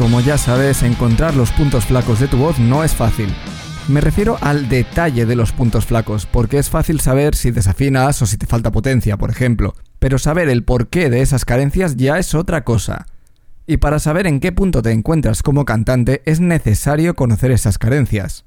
Como ya sabes, encontrar los puntos flacos de tu voz no es fácil. Me refiero al detalle de los puntos flacos, porque es fácil saber si desafinas o si te falta potencia, por ejemplo, pero saber el porqué de esas carencias ya es otra cosa. Y para saber en qué punto te encuentras como cantante es necesario conocer esas carencias.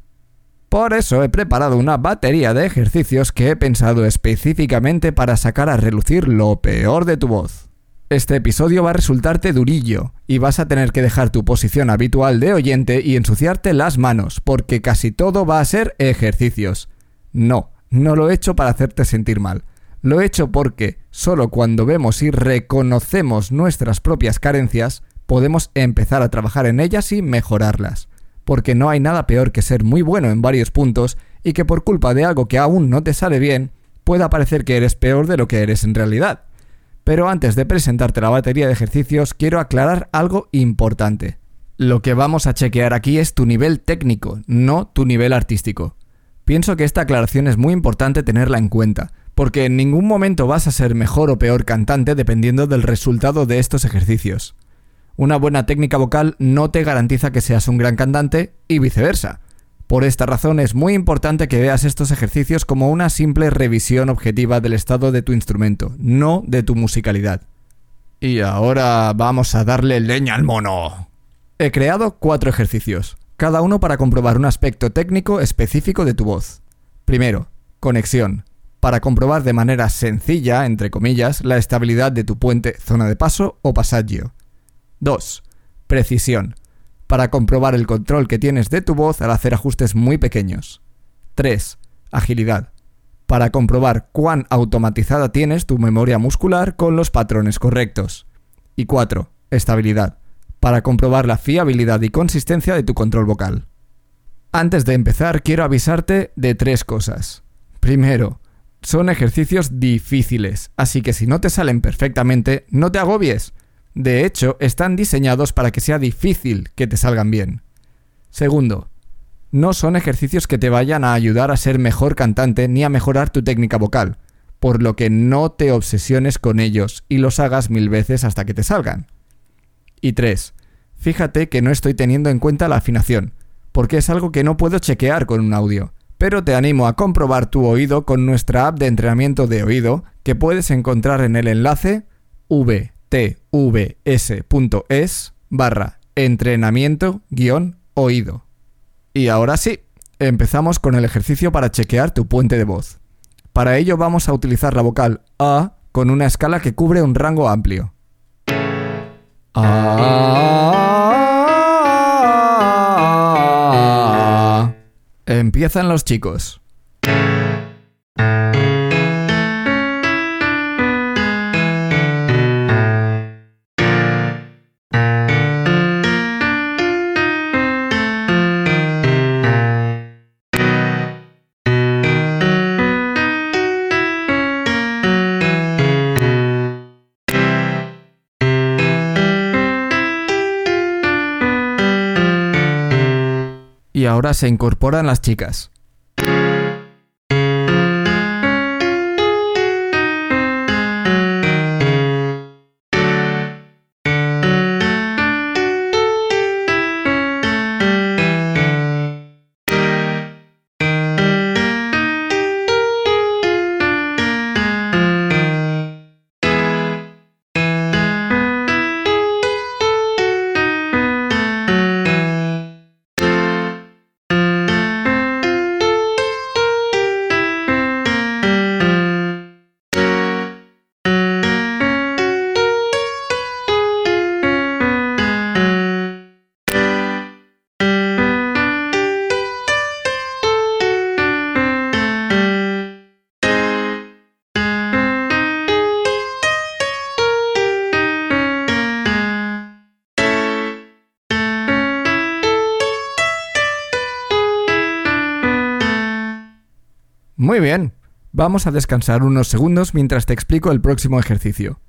Por eso he preparado una batería de ejercicios que he pensado específicamente para sacar a relucir lo peor de tu voz. Este episodio va a resultarte durillo y vas a tener que dejar tu posición habitual de oyente y ensuciarte las manos, porque casi todo va a ser ejercicios. No, no lo he hecho para hacerte sentir mal. Lo he hecho porque solo cuando vemos y reconocemos nuestras propias carencias, podemos empezar a trabajar en ellas y mejorarlas. Porque no hay nada peor que ser muy bueno en varios puntos y que por culpa de algo que aún no te sale bien, pueda parecer que eres peor de lo que eres en realidad. Pero antes de presentarte la batería de ejercicios, quiero aclarar algo importante. Lo que vamos a chequear aquí es tu nivel técnico, no tu nivel artístico. Pienso que esta aclaración es muy importante tenerla en cuenta, porque en ningún momento vas a ser mejor o peor cantante dependiendo del resultado de estos ejercicios. Una buena técnica vocal no te garantiza que seas un gran cantante y viceversa. Por esta razón es muy importante que veas estos ejercicios como una simple revisión objetiva del estado de tu instrumento, no de tu musicalidad. Y ahora vamos a darle leña al mono. He creado cuatro ejercicios, cada uno para comprobar un aspecto técnico específico de tu voz. Primero, conexión, para comprobar de manera sencilla, entre comillas, la estabilidad de tu puente, zona de paso o pasaggio. 2. Precisión, para comprobar el control que tienes de tu voz al hacer ajustes muy pequeños. 3. Agilidad, para comprobar cuán automatizada tienes tu memoria muscular con los patrones correctos. Y 4. Estabilidad, para comprobar la fiabilidad y consistencia de tu control vocal. Antes de empezar, quiero avisarte de tres cosas. Primero, son ejercicios difíciles, así que si no te salen perfectamente, no te agobies. De hecho, están diseñados para que sea difícil que te salgan bien. Segundo, no son ejercicios que te vayan a ayudar a ser mejor cantante ni a mejorar tu técnica vocal, por lo que no te obsesiones con ellos y los hagas mil veces hasta que te salgan. Y tres, fíjate que no estoy teniendo en cuenta la afinación, porque es algo que no puedo chequear con un audio, pero te animo a comprobar tu oído con nuestra app de entrenamiento de oído que puedes encontrar en el enlace v tvs.es barra entrenamiento-oído. Y ahora sí, empezamos con el ejercicio para chequear tu puente de voz. Para ello vamos a utilizar la vocal A con una escala que cubre un rango amplio. Empiezan los chicos. Y ahora se incorporan las chicas. Muy bien. Vamos a descansar unos segundos mientras te explico el próximo ejercicio.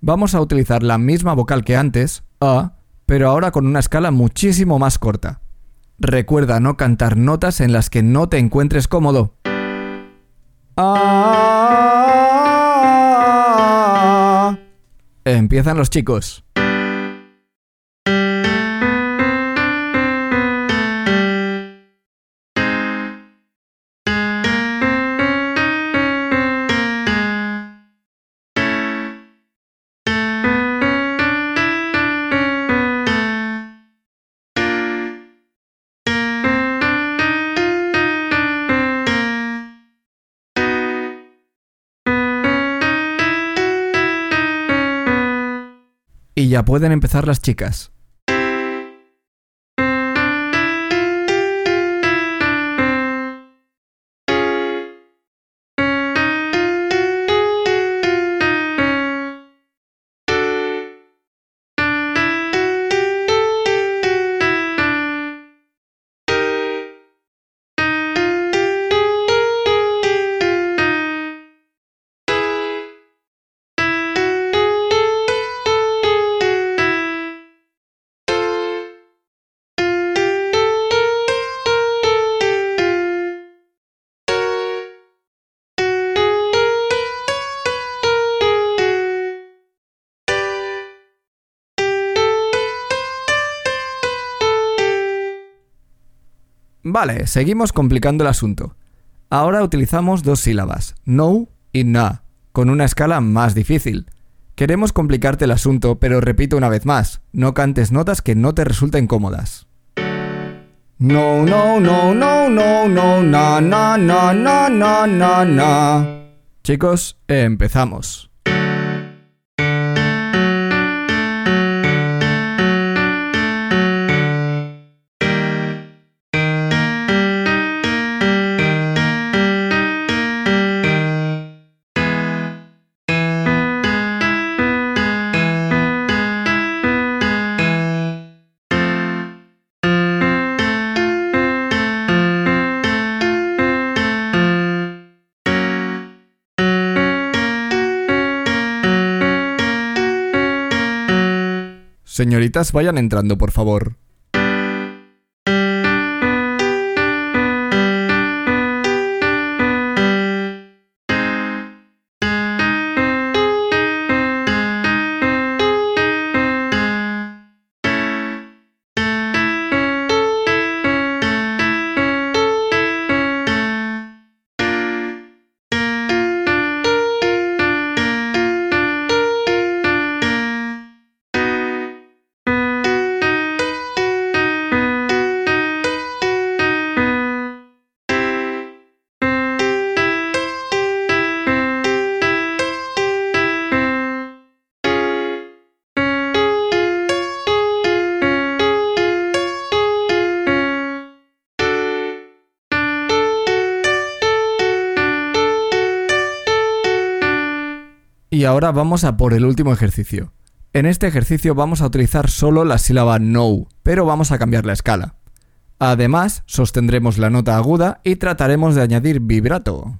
Vamos a utilizar la misma vocal que antes, A, pero ahora con una escala muchísimo más corta. Recuerda no cantar notas en las que no te encuentres cómodo. Ah. Empiezan los chicos. Y ya pueden empezar las chicas. Vale, seguimos complicando el asunto. Ahora utilizamos dos sílabas, no y na, con una escala más difícil. Queremos complicarte el asunto, pero repito una vez más, no cantes notas que no te resulten cómodas. No, no, no, no, no, no, na, na, na, na, na, na. Chicos, empezamos. Señoritas, vayan entrando, por favor. Y ahora vamos a por el último ejercicio. En este ejercicio vamos a utilizar solo la sílaba no, pero vamos a cambiar la escala. Además, sostendremos la nota aguda y trataremos de añadir vibrato.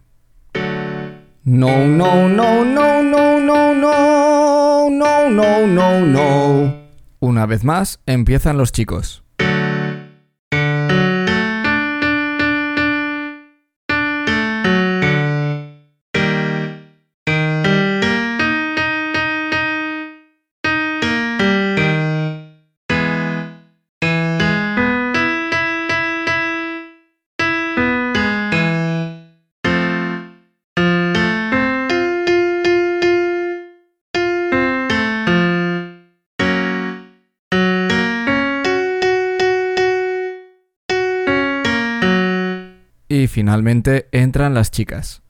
No, no, no, no, no, no, no, no, no, no. Una vez más, empiezan los chicos. Y finalmente entran las chicas.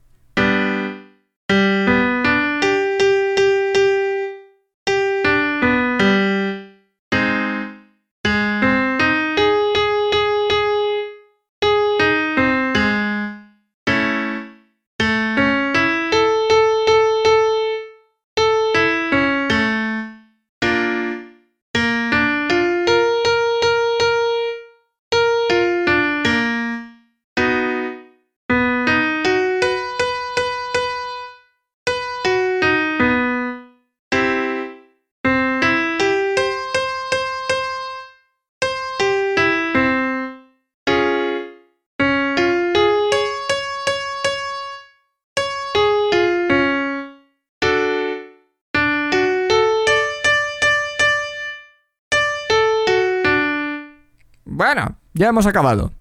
Bueno, ya hemos acabado.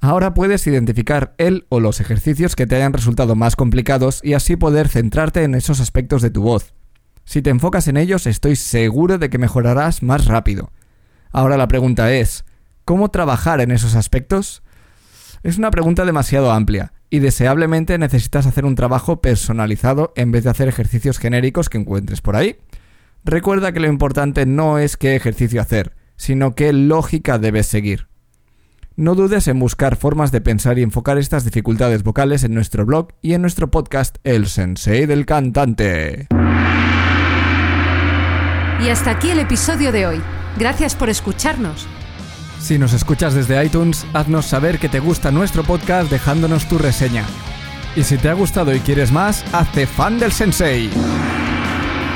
Ahora puedes identificar el o los ejercicios que te hayan resultado más complicados y así poder centrarte en esos aspectos de tu voz. Si te enfocas en ellos, estoy seguro de que mejorarás más rápido. Ahora la pregunta es, ¿cómo trabajar en esos aspectos? Es una pregunta demasiado amplia y deseablemente necesitas hacer un trabajo personalizado en vez de hacer ejercicios genéricos que encuentres por ahí. Recuerda que lo importante no es qué ejercicio hacer, sino qué lógica debes seguir. No dudes en buscar formas de pensar y enfocar estas dificultades vocales en nuestro blog y en nuestro podcast El Sensei del Cantante. Y hasta aquí el episodio de hoy. Gracias por escucharnos. Si nos escuchas desde iTunes, haznos saber que te gusta nuestro podcast dejándonos tu reseña. Y si te ha gustado y quieres más, hazte fan del Sensei.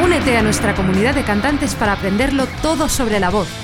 Únete a nuestra comunidad de cantantes para aprenderlo todo sobre la voz.